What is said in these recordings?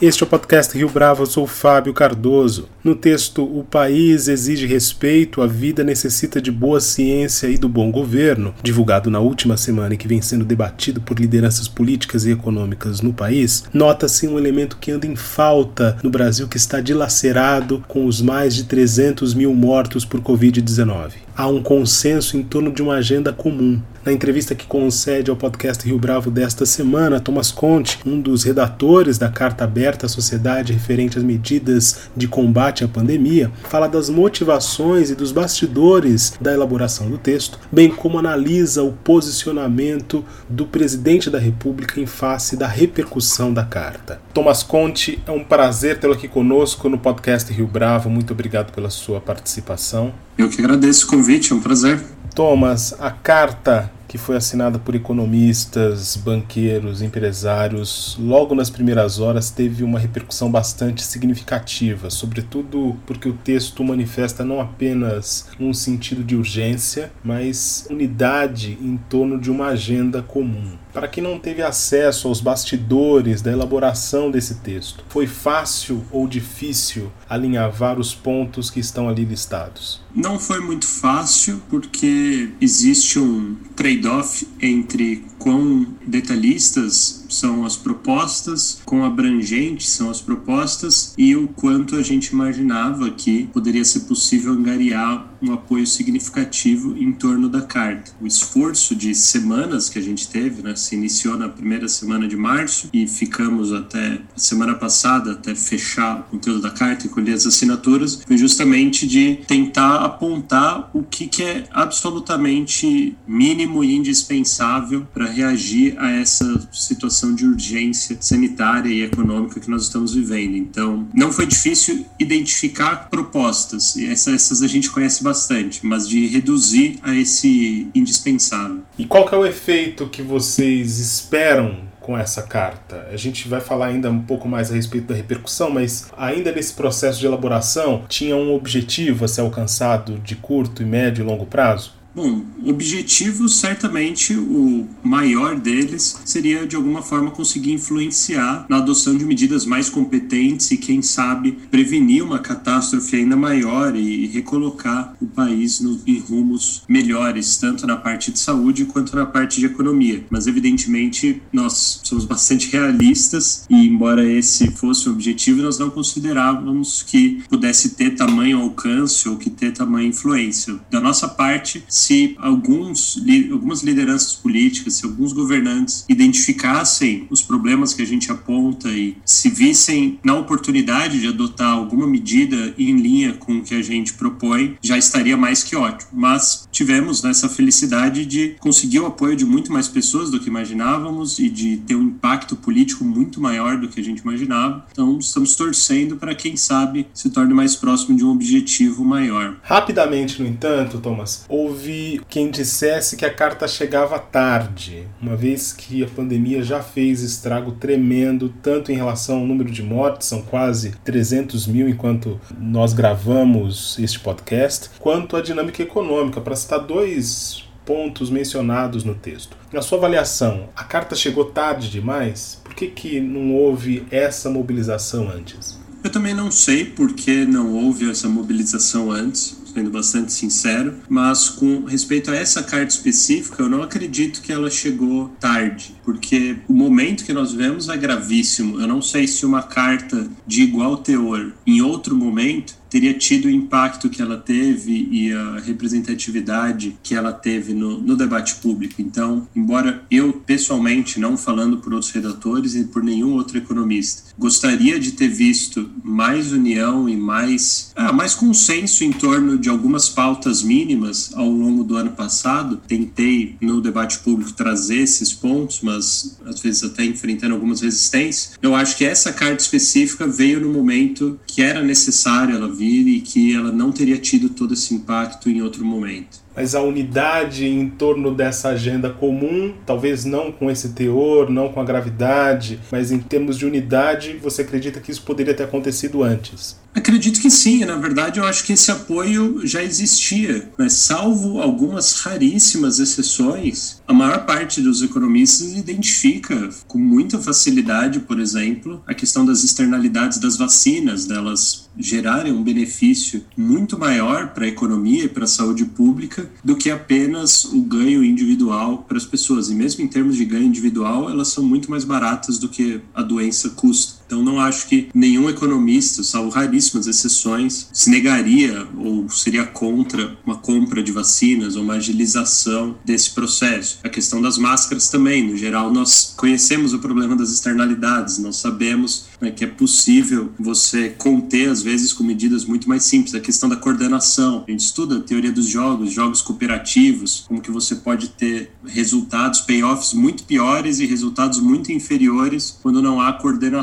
Este é o podcast Rio Bravo, eu sou Fábio Cardoso. No texto O país exige respeito, a vida necessita de boa ciência e do bom governo, divulgado na última semana e que vem sendo debatido por lideranças políticas e econômicas no país, nota-se um elemento que anda em falta no Brasil que está dilacerado com os mais de 300 mil mortos por Covid-19. Há um consenso em torno de uma agenda comum. Na entrevista que concede ao podcast Rio Bravo desta semana, Thomas Conte, um dos redatores da Carta Aberta à Sociedade referente às medidas de combate à pandemia, fala das motivações e dos bastidores da elaboração do texto, bem como analisa o posicionamento do presidente da República em face da repercussão da carta. Thomas Conte, é um prazer tê-lo aqui conosco no podcast Rio Bravo. Muito obrigado pela sua participação. Eu que agradeço o convite, é um prazer. Thomas, a carta que foi assinada por economistas, banqueiros, empresários, logo nas primeiras horas teve uma repercussão bastante significativa, sobretudo porque o texto manifesta não apenas um sentido de urgência, mas unidade em torno de uma agenda comum. Para quem não teve acesso aos bastidores da elaboração desse texto, foi fácil ou difícil alinhavar os pontos que estão ali listados? Não foi muito fácil, porque existe um trade-off entre quão detalhistas são as propostas, quão abrangentes são as propostas e o quanto a gente imaginava que poderia ser possível angariar um apoio significativo em torno da carta. O esforço de semanas que a gente teve, né, se iniciou na primeira semana de março e ficamos até semana passada até fechar o conteúdo da carta e colher as assinaturas, foi justamente de tentar apontar o que, que é absolutamente mínimo e indispensável para reagir a essa situação de urgência sanitária e econômica que nós estamos vivendo. Então, não foi difícil identificar propostas, e essas, essas a gente conhece bastante, mas de reduzir a esse indispensável. E qual que é o efeito que vocês esperam com essa carta? A gente vai falar ainda um pouco mais a respeito da repercussão, mas ainda nesse processo de elaboração, tinha um objetivo a ser alcançado de curto, médio e longo prazo? Bom, objetivo certamente o maior deles seria de alguma forma conseguir influenciar na adoção de medidas mais competentes e quem sabe prevenir uma catástrofe ainda maior e recolocar o país no, em rumos melhores, tanto na parte de saúde quanto na parte de economia. Mas evidentemente nós somos bastante realistas e embora esse fosse o objetivo, nós não considerávamos que pudesse ter tamanho alcance ou que ter tamanho influência. Da nossa parte, se alguns, algumas lideranças políticas, se alguns governantes identificassem os problemas que a gente aponta e se vissem na oportunidade de adotar alguma medida em linha com o que a gente propõe, já estaria mais que ótimo. Mas tivemos nessa felicidade de conseguir o apoio de muito mais pessoas do que imaginávamos e de ter um impacto político muito maior do que a gente imaginava. Então, estamos torcendo para quem sabe se torne mais próximo de um objetivo maior. Rapidamente, no entanto, Thomas, houve houve quem dissesse que a carta chegava tarde, uma vez que a pandemia já fez estrago tremendo, tanto em relação ao número de mortes, são quase 300 mil enquanto nós gravamos este podcast, quanto à dinâmica econômica, para citar dois pontos mencionados no texto. Na sua avaliação, a carta chegou tarde demais? Por que, que não houve essa mobilização antes? Eu também não sei por que não houve essa mobilização antes sendo bastante sincero, mas com respeito a essa carta específica, eu não acredito que ela chegou tarde, porque o momento que nós vemos é gravíssimo. Eu não sei se uma carta de igual teor em outro momento teria tido o impacto que ela teve e a representatividade que ela teve no, no, debate público. Então, embora eu, pessoalmente, não falando por outros redatores e por nenhum outro economista, gostaria de ter visto mais união e mais, ah, mais consenso em torno de algumas pautas mínimas ao longo do ano passado. Tentei, no debate público, trazer esses pontos, mas às vezes até enfrentando algumas resistências. Eu acho que essa carta específica veio no momento que era necessário ela vir e que ela não teria tido todo esse impacto em outro momento. Mas a unidade em torno dessa agenda comum, talvez não com esse teor, não com a gravidade, mas em termos de unidade, você acredita que isso poderia ter acontecido antes? Acredito que sim, na verdade eu acho que esse apoio já existia, mas salvo algumas raríssimas exceções, a maior parte dos economistas identifica com muita facilidade, por exemplo, a questão das externalidades das vacinas, delas gerarem um benefício muito maior para a economia e para a saúde pública do que apenas o ganho individual para as pessoas. E mesmo em termos de ganho individual, elas são muito mais baratas do que a doença custa. Então não acho que nenhum economista, salvo raríssimas exceções, se negaria ou seria contra uma compra de vacinas ou uma agilização desse processo. A questão das máscaras também, no geral, nós conhecemos o problema das externalidades, nós sabemos né, que é possível você conter, às vezes, com medidas muito mais simples. A questão da coordenação, a gente estuda a teoria dos jogos, jogos cooperativos, como que você pode ter resultados, payoffs muito piores e resultados muito inferiores quando não há coordenação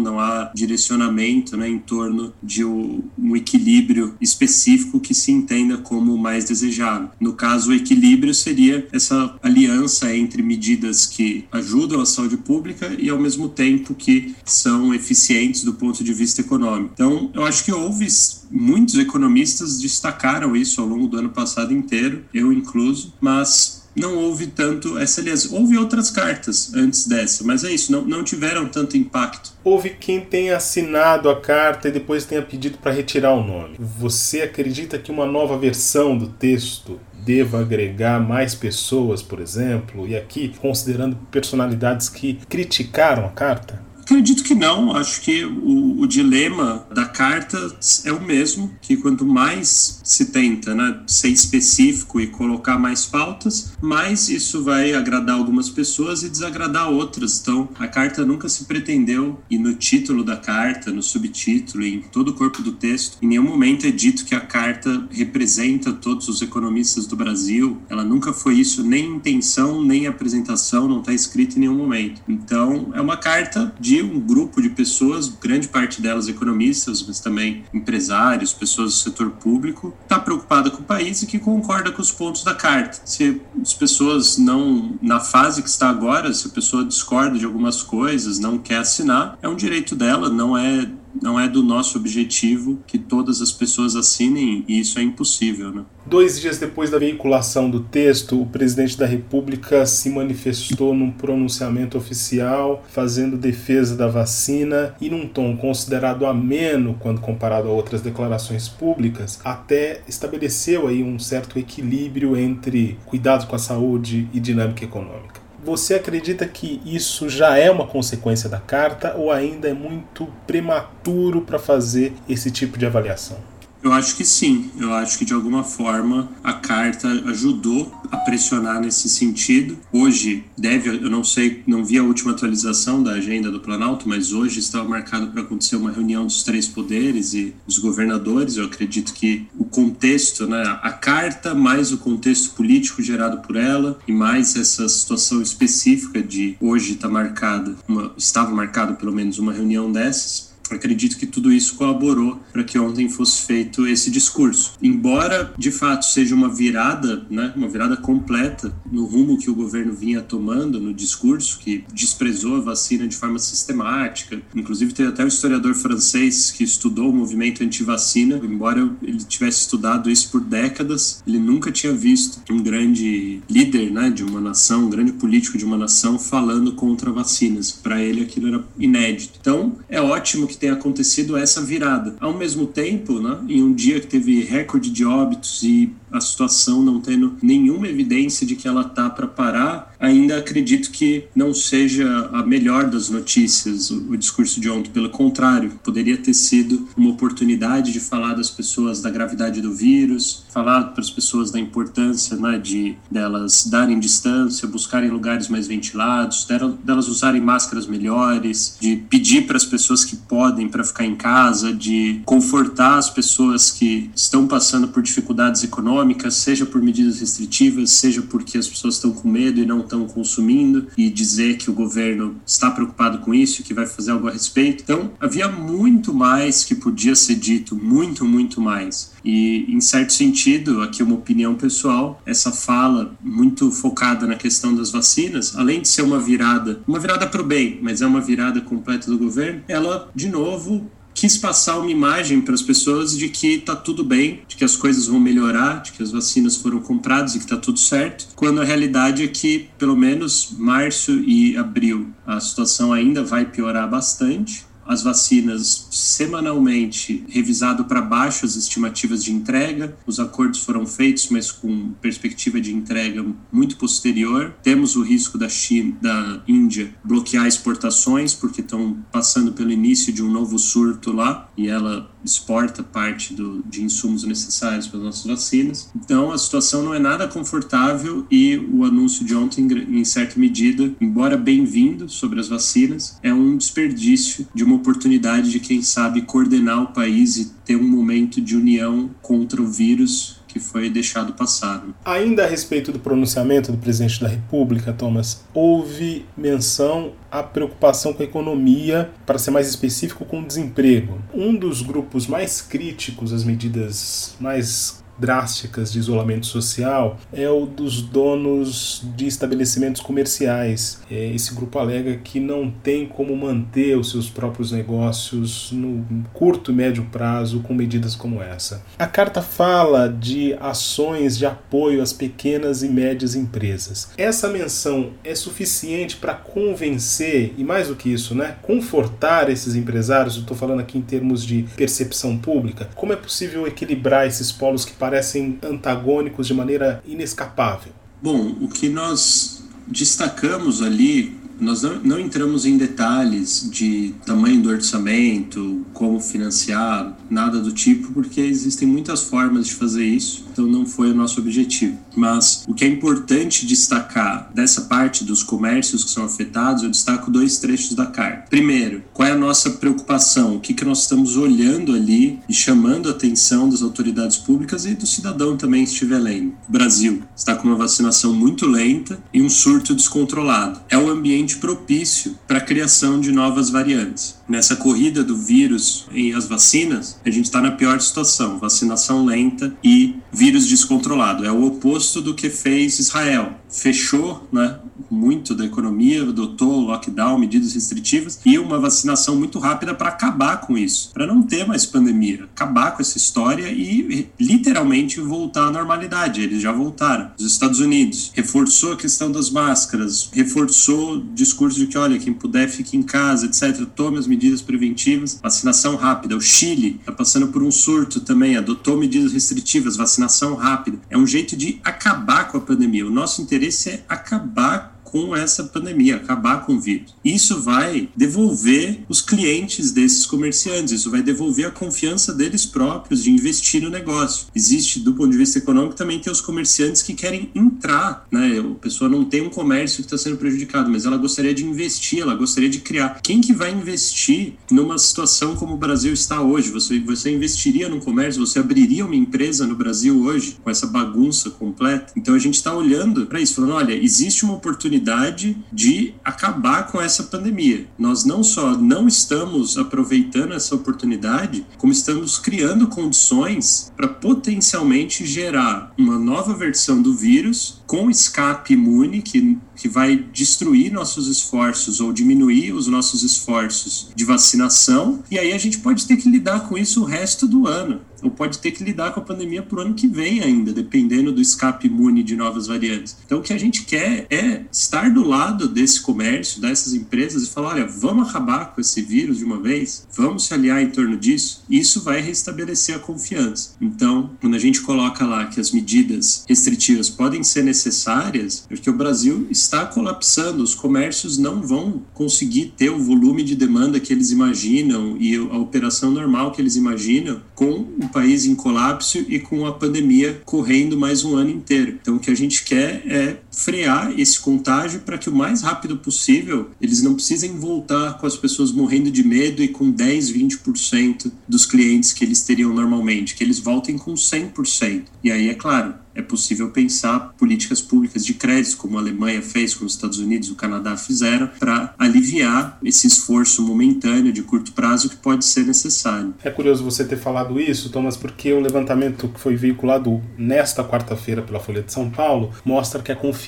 não há direcionamento né, em torno de um, equilíbrio específico que se entenda como mais desejado. No caso, o equilíbrio seria essa aliança entre medidas que ajudam a saúde pública e, ao mesmo tempo, que são eficientes do ponto de vista econômico. Então, eu acho que houve muitos economistas destacaram isso ao longo do ano passado inteiro, eu incluso, mas não houve tanto essa aliança. Houve outras cartas antes dessa, mas é isso, não, não tiveram tanto impacto. Houve quem tenha assinado a carta e depois tenha pedido para retirar o nome. Você acredita que uma nova versão do texto deva agregar mais pessoas, por exemplo, e aqui considerando personalidades que criticaram a carta? Acredito que não. Acho que o, o, dilema da carta é o mesmo, que quanto mais se tenta né, ser específico e colocar mais pautas, mais isso vai agradar algumas pessoas e desagradar outras. Então, a carta nunca se pretendeu, e no título da carta, no subtítulo, em todo o corpo do texto, em nenhum momento é dito que a carta representa todos os economistas do Brasil. Ela nunca foi isso, nem intenção, nem apresentação, não está escrito em nenhum momento. Então, é uma carta de um grupo de pessoas, grande parte delas economistas, mas também empresários, pessoas do setor público, está preocupada com o país e que concorda com os pontos da carta. Se as pessoas não, na fase que está agora, se a pessoa discorda de algumas coisas, não quer assinar, é um direito dela, não é não é do nosso objetivo que todas as pessoas assinem e isso é impossível. Né? Dois dias depois da veiculação do texto, o presidente da República se manifestou num pronunciamento oficial, fazendo defesa da vacina e num tom considerado ameno quando comparado a outras declarações públicas, até estabeleceu aí um certo equilíbrio entre cuidado com a saúde e dinâmica econômica. Você acredita que isso já é uma consequência da carta ou ainda é muito prematuro para fazer esse tipo de avaliação? Eu acho que sim. Eu acho que de alguma forma a carta ajudou a pressionar nesse sentido. Hoje deve, eu não sei, não vi a última atualização da agenda do Planalto, mas hoje estava marcado para acontecer uma reunião dos três poderes e dos governadores. Eu acredito que o contexto, né, a carta mais o contexto político gerado por ela e mais essa situação específica de hoje está marcada, estava marcado pelo menos uma reunião dessas acredito que tudo isso colaborou para que ontem fosse feito esse discurso. Embora de fato seja uma virada, né, uma virada completa no rumo que o governo vinha tomando no discurso, que desprezou a vacina de forma sistemática. Inclusive teve até um historiador francês que estudou o movimento anti-vacina, embora ele tivesse estudado isso por décadas, ele nunca tinha visto um grande líder, né, de uma nação, um grande político de uma nação falando contra vacinas. Para ele aquilo era inédito. Então, é ótimo que que tenha acontecido essa virada. Ao mesmo tempo, né, em um dia que teve recorde de óbitos e a situação não tendo nenhuma evidência de que ela tá para parar, ainda acredito que não seja a melhor das notícias o, o, discurso de ontem. Pelo contrário, poderia ter sido uma oportunidade de falar das pessoas da gravidade do vírus, falar para as pessoas da importância né, de delas darem distância, buscarem lugares mais ventilados, delas usarem máscaras melhores, de pedir para as pessoas que podem para ficar em casa, de confortar as pessoas que estão passando por dificuldades econômicas econômica, seja por medidas restritivas, seja porque as pessoas estão com medo e não estão consumindo, e dizer que o governo está preocupado com isso, que vai fazer algo a respeito. Então, havia muito mais que podia ser dito, muito, muito mais. E, em certo sentido, aqui uma opinião pessoal, essa fala muito focada na questão das vacinas, além de ser uma virada, uma virada para o bem, mas é uma virada completa do governo, ela, de novo, quis passar uma imagem para as pessoas de que está tudo bem, de que as coisas vão melhorar, de que as vacinas foram compradas e que está tudo certo, quando a realidade é que, pelo menos março e abril, a situação ainda vai piorar bastante as vacinas semanalmente revisado para baixo as estimativas de entrega. Os acordos foram feitos, mas com perspectiva de entrega muito posterior. Temos o risco da China, da Índia bloquear exportações porque estão passando pelo início de um novo surto lá e ela exporta parte do, de insumos necessários para as nossas vacinas. Então a situação não é nada confortável e o anúncio de ontem, em certa medida, embora bem-vindo sobre as vacinas, é um desperdício de uma oportunidade de quem sabe coordenar o país e ter um momento de união contra o vírus que foi deixado passar. Ainda a respeito do pronunciamento do presidente da República, Thomas, houve menção à preocupação com a economia, para ser mais específico, com o desemprego. Um dos grupos mais críticos às medidas mais drásticas de isolamento social é o dos donos de estabelecimentos comerciais. É, esse grupo alega que não tem como manter os seus próprios negócios no curto e médio prazo com medidas como essa. A carta fala de ações de apoio às pequenas e médias empresas. Essa menção é suficiente para convencer, e mais do que isso, né, confortar esses empresários? Eu estou falando aqui em termos de percepção pública. Como é possível equilibrar esses polos que parecem antagônicos de maneira inescapável? Bom, o que nós destacamos ali, nós não, não entramos em detalhes de tamanho do orçamento, como financiar, nada do tipo, porque existem muitas formas de fazer isso, então não foi o nosso objetivo. Mas o que é importante destacar dessa parte dos comércios que são afetados, eu destaco dois trechos da carta. Primeiro, qual é a nossa preocupação? O que, que nós estamos olhando ali e chamando a atenção das autoridades públicas e do cidadão também se estiver lendo? O Brasil está com uma vacinação muito lenta e um surto descontrolado. É um ambiente propício para a criação de novas variantes. Nessa corrida do vírus e as vacinas, a gente está na pior situação: vacinação lenta e vírus descontrolado. É o oposto do que fez Israel. Fechou né, muito da economia, adotou lockdown, medidas restritivas e uma vacinação muito rápida para acabar com isso, para não ter mais pandemia, acabar com essa história e literalmente voltar à normalidade. Eles já voltaram. Os Estados Unidos reforçou a questão das máscaras, reforçou o discurso de que, olha, quem puder fique em casa, etc. Tome as medidas preventivas, vacinação rápida. O Chile está passando por um surto também, adotou medidas restritivas, vacinação rápida. É um jeito de acabar com a pandemia. O nosso interesse é acabar com essa pandemia, acabar com o vírus. Isso vai devolver os clientes desses comerciantes, isso vai devolver a confiança deles próprios de investir no negócio. Existe, do ponto de vista econômico, também tem os comerciantes que querem entrar, né? A pessoa não tem um comércio que está sendo prejudicado, mas ela gostaria de investir, ela gostaria de criar. Quem que vai investir numa situação como o Brasil está hoje? Você, você investiria num comércio, você abriria uma empresa no Brasil hoje com essa bagunça completa? Então a gente está olhando para isso, falando, olha, existe uma oportunidade oportunidade de acabar com essa pandemia. Nós não só não estamos aproveitando essa oportunidade, como estamos criando condições para potencialmente gerar uma nova versão do vírus com escape imune que, que vai destruir nossos esforços ou diminuir os nossos esforços de vacinação, e aí a gente pode ter que lidar com isso o resto do ano ou pode ter que lidar com a pandemia para o ano que vem ainda, dependendo do escape imune de novas variantes. Então, o que a gente quer é estar do lado desse comércio, dessas empresas e falar: olha, vamos acabar com esse vírus de uma vez, vamos se aliar em torno disso. Isso vai restabelecer a confiança. Então, quando a gente coloca lá que as medidas restritivas podem ser necessárias, é porque o Brasil está colapsando, os comércios não vão conseguir ter o volume de demanda que eles imaginam e a operação normal que eles imaginam com o país em colapso e com a pandemia correndo mais um ano inteiro. Então, o que a gente quer é frear esse contágio para que o mais rápido possível eles não precisem voltar com as pessoas morrendo de medo e com 10, 20% dos clientes que eles teriam normalmente, que eles voltem com 100%. E aí, é claro, é possível pensar políticas públicas de crédito, como a Alemanha fez, como os Estados Unidos o Canadá fizeram, para aliviar esse esforço momentâneo de curto prazo que pode ser necessário. É curioso você ter falado isso, Thomas, porque o levantamento que foi veiculado nesta quarta-feira pela Folha de São Paulo mostra que a confiança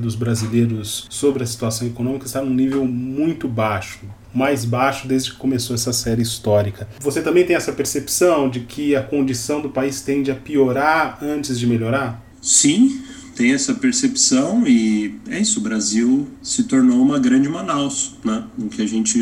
dos brasileiros sobre a situação econômica está num nível muito baixo mais baixo desde que começou essa série histórica. Você também tem essa percepção de que a condição do país tende a piorar antes de melhorar? Sim, tem essa percepção e é isso, o Brasil se tornou uma grande Manaus, né? O que a gente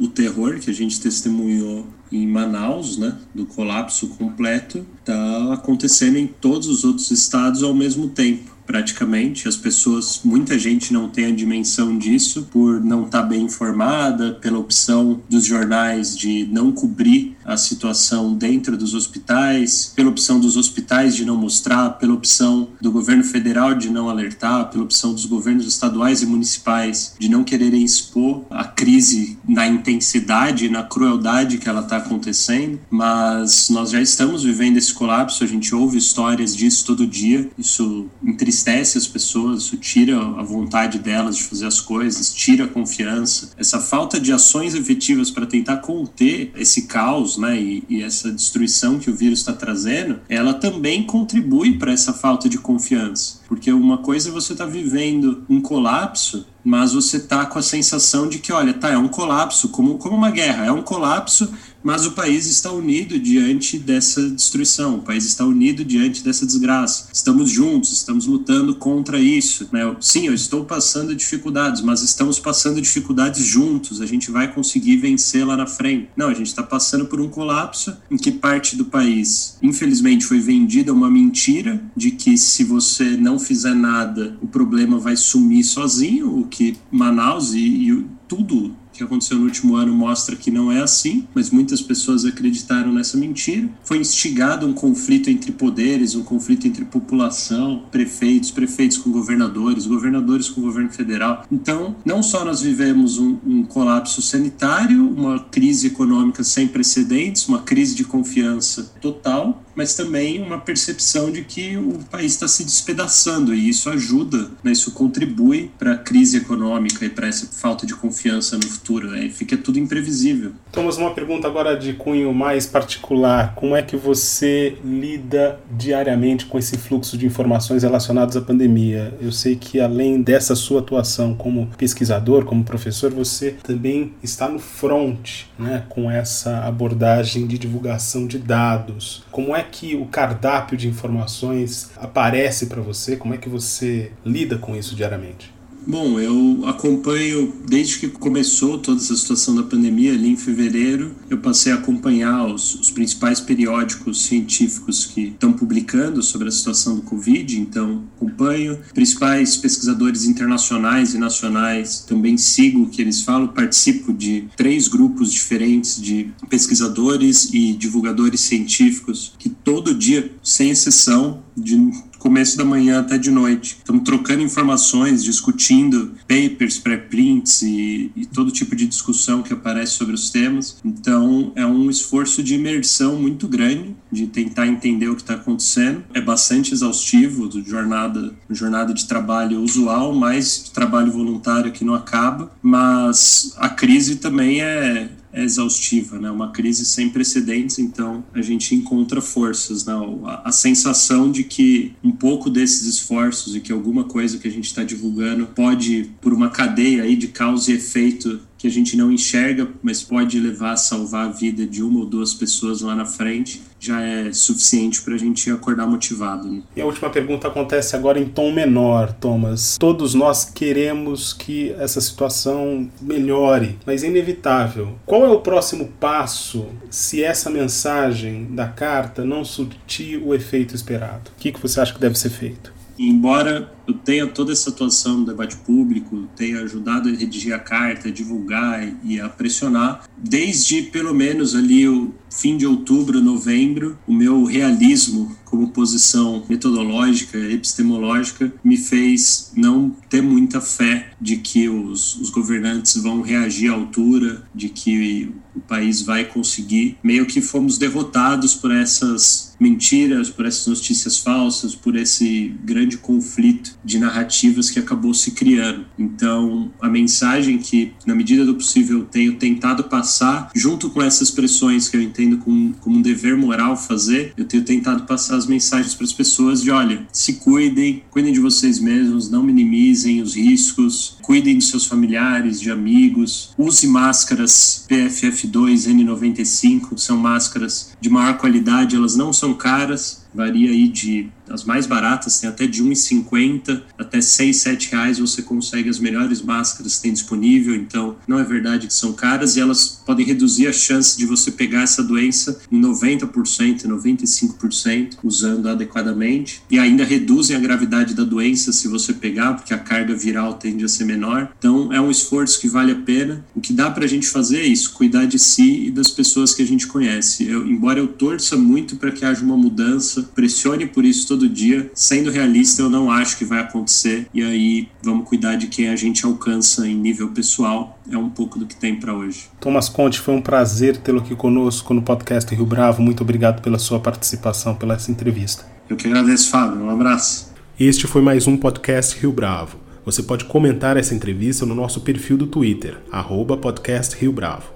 o terror que a gente testemunhou em Manaus, né, do colapso completo, está acontecendo em todos os outros estados ao mesmo tempo praticamente. As pessoas, muita gente não tem a dimensão disso por não estar tá bem informada, pela opção dos jornais de não cobrir a situação dentro dos hospitais, pela opção dos hospitais de não mostrar, pela opção do governo federal de não alertar, pela opção dos governos estaduais e municipais de não quererem expor a crise na intensidade, na crueldade que ela está acontecendo. Mas nós já estamos vivendo esse colapso, a gente ouve histórias disso todo dia, isso entristece entristece as pessoas, isso tira a vontade delas de fazer as coisas, tira a confiança. Essa falta de ações efetivas para tentar conter esse caos né, e, e essa destruição que o vírus está trazendo, ela também contribui para essa falta de confiança. Porque uma coisa é você estar tá vivendo um colapso mas você tá com a sensação de que, olha, tá, é um colapso, como, como uma guerra, é um colapso, mas o país está unido diante dessa destruição, o país está unido diante dessa desgraça. Estamos juntos, estamos lutando contra isso. Né? Sim, eu estou passando dificuldades, mas estamos passando dificuldades juntos, a gente vai conseguir vencer lá na frente. Não, a gente está passando por um colapso em que parte do país, infelizmente, foi vendida uma mentira de que se você não fizer nada, o problema vai sumir sozinho, o que Manaus e, e tudo que aconteceu no último ano mostra que não é assim, mas muitas pessoas acreditaram nessa mentira. Foi instigado um conflito entre poderes, um conflito entre população, prefeitos, prefeitos com governadores, governadores com governo federal. Então, não só nós vivemos um, um colapso sanitário, uma crise econômica sem precedentes, uma crise de confiança total, mas também uma percepção de que o país está se despedaçando e isso ajuda, né, isso contribui para a crise econômica e para essa falta de confiança no futuro. Né, fica tudo imprevisível. Thomas, uma pergunta agora de cunho mais particular: como é que você lida diariamente com esse fluxo de informações relacionadas à pandemia? Eu sei que além dessa sua atuação como pesquisador, como professor, você também está no front, né, com essa abordagem de divulgação de dados. Como é que o cardápio de informações aparece para você? Como é que você lida com isso diariamente? Bom, eu acompanho desde que começou toda essa situação da pandemia, ali em fevereiro, eu passei a acompanhar os, os principais periódicos científicos que estão publicando sobre a situação do Covid, então acompanho. Principais pesquisadores internacionais e nacionais também sigo o que eles falam, participo de três grupos diferentes de pesquisadores e divulgadores científicos todo dia, sem exceção, de começo da manhã até de noite. Estamos trocando informações, discutindo papers, pré-prints e, e, todo tipo de discussão que aparece sobre os temas. Então, é um esforço de imersão muito grande, de tentar entender o que está acontecendo. É bastante exaustivo, jornada, jornada de trabalho usual, mais trabalho voluntário que não acaba, mas a crise também é exaustiva, né? Uma crise sem precedentes, então a gente encontra forças, né? A, a sensação de que um pouco desses esforços e que alguma coisa que a gente está divulgando pode, por uma cadeia aí de causa e efeito, que a gente não enxerga, mas pode levar a salvar a vida de uma ou duas pessoas lá na frente, já é suficiente para a gente acordar motivado. Né? E a última pergunta acontece agora em tom menor, Thomas. Todos nós queremos que essa situação melhore, mas é inevitável. Qual é o próximo passo se essa mensagem da carta não surtir o efeito esperado? O que, que você acha que deve ser feito? Embora eu tenha toda essa atuação no debate público, tenha ajudado a redigir a carta, a divulgar e a pressionar, desde pelo menos ali o fim de outubro, novembro, o meu realismo como posição metodológica, epistemológica, me fez não ter muita fé de que os, os governantes vão reagir à altura, de que o país vai conseguir. Meio que fomos derrotados por essas mentiras, por essas notícias falsas, por esse grande conflito de narrativas que acabou se criando. Então, a mensagem que, na medida do possível, tenho tentado passar, junto com essas pressões que eu entendo como, como um dever moral fazer, eu tenho tentado passar as mensagens para as pessoas de, olha, se cuidem, cuidem de vocês mesmos, não minimizem os riscos, cuidem dos seus familiares, de amigos, use máscaras PFF2, N95, são máscaras de maior qualidade, elas não são caras, varia aí de as mais baratas tem até de 1,50 até 6, 7 reais você consegue as melhores máscaras que tem disponível, então não é verdade que são caras e elas podem reduzir a chance de você pegar essa doença em 90%, 95% usando adequadamente e ainda reduzem a gravidade da doença se você pegar, porque a carga viral tende a ser menor. Então é um esforço que vale a pena. O que dá para a gente fazer é isso, cuidar de si e das pessoas que a gente conhece. Eu, embora eu torça muito para que haja uma mudança, pressione por isso todo dia. Sendo realista, eu não acho que vai acontecer. E aí, vamos cuidar de quem a gente alcança em nível pessoal. É um pouco do que tem para hoje. Thomas Conte, foi um prazer tê-lo aqui conosco no podcast Rio Bravo. Muito obrigado pela sua participação, pela essa entrevista. Eu que agradeço, Fábio. Um abraço. Este foi mais um podcast Rio Bravo. Você pode comentar essa entrevista no nosso perfil do Twitter, arroba podcast Rio Bravo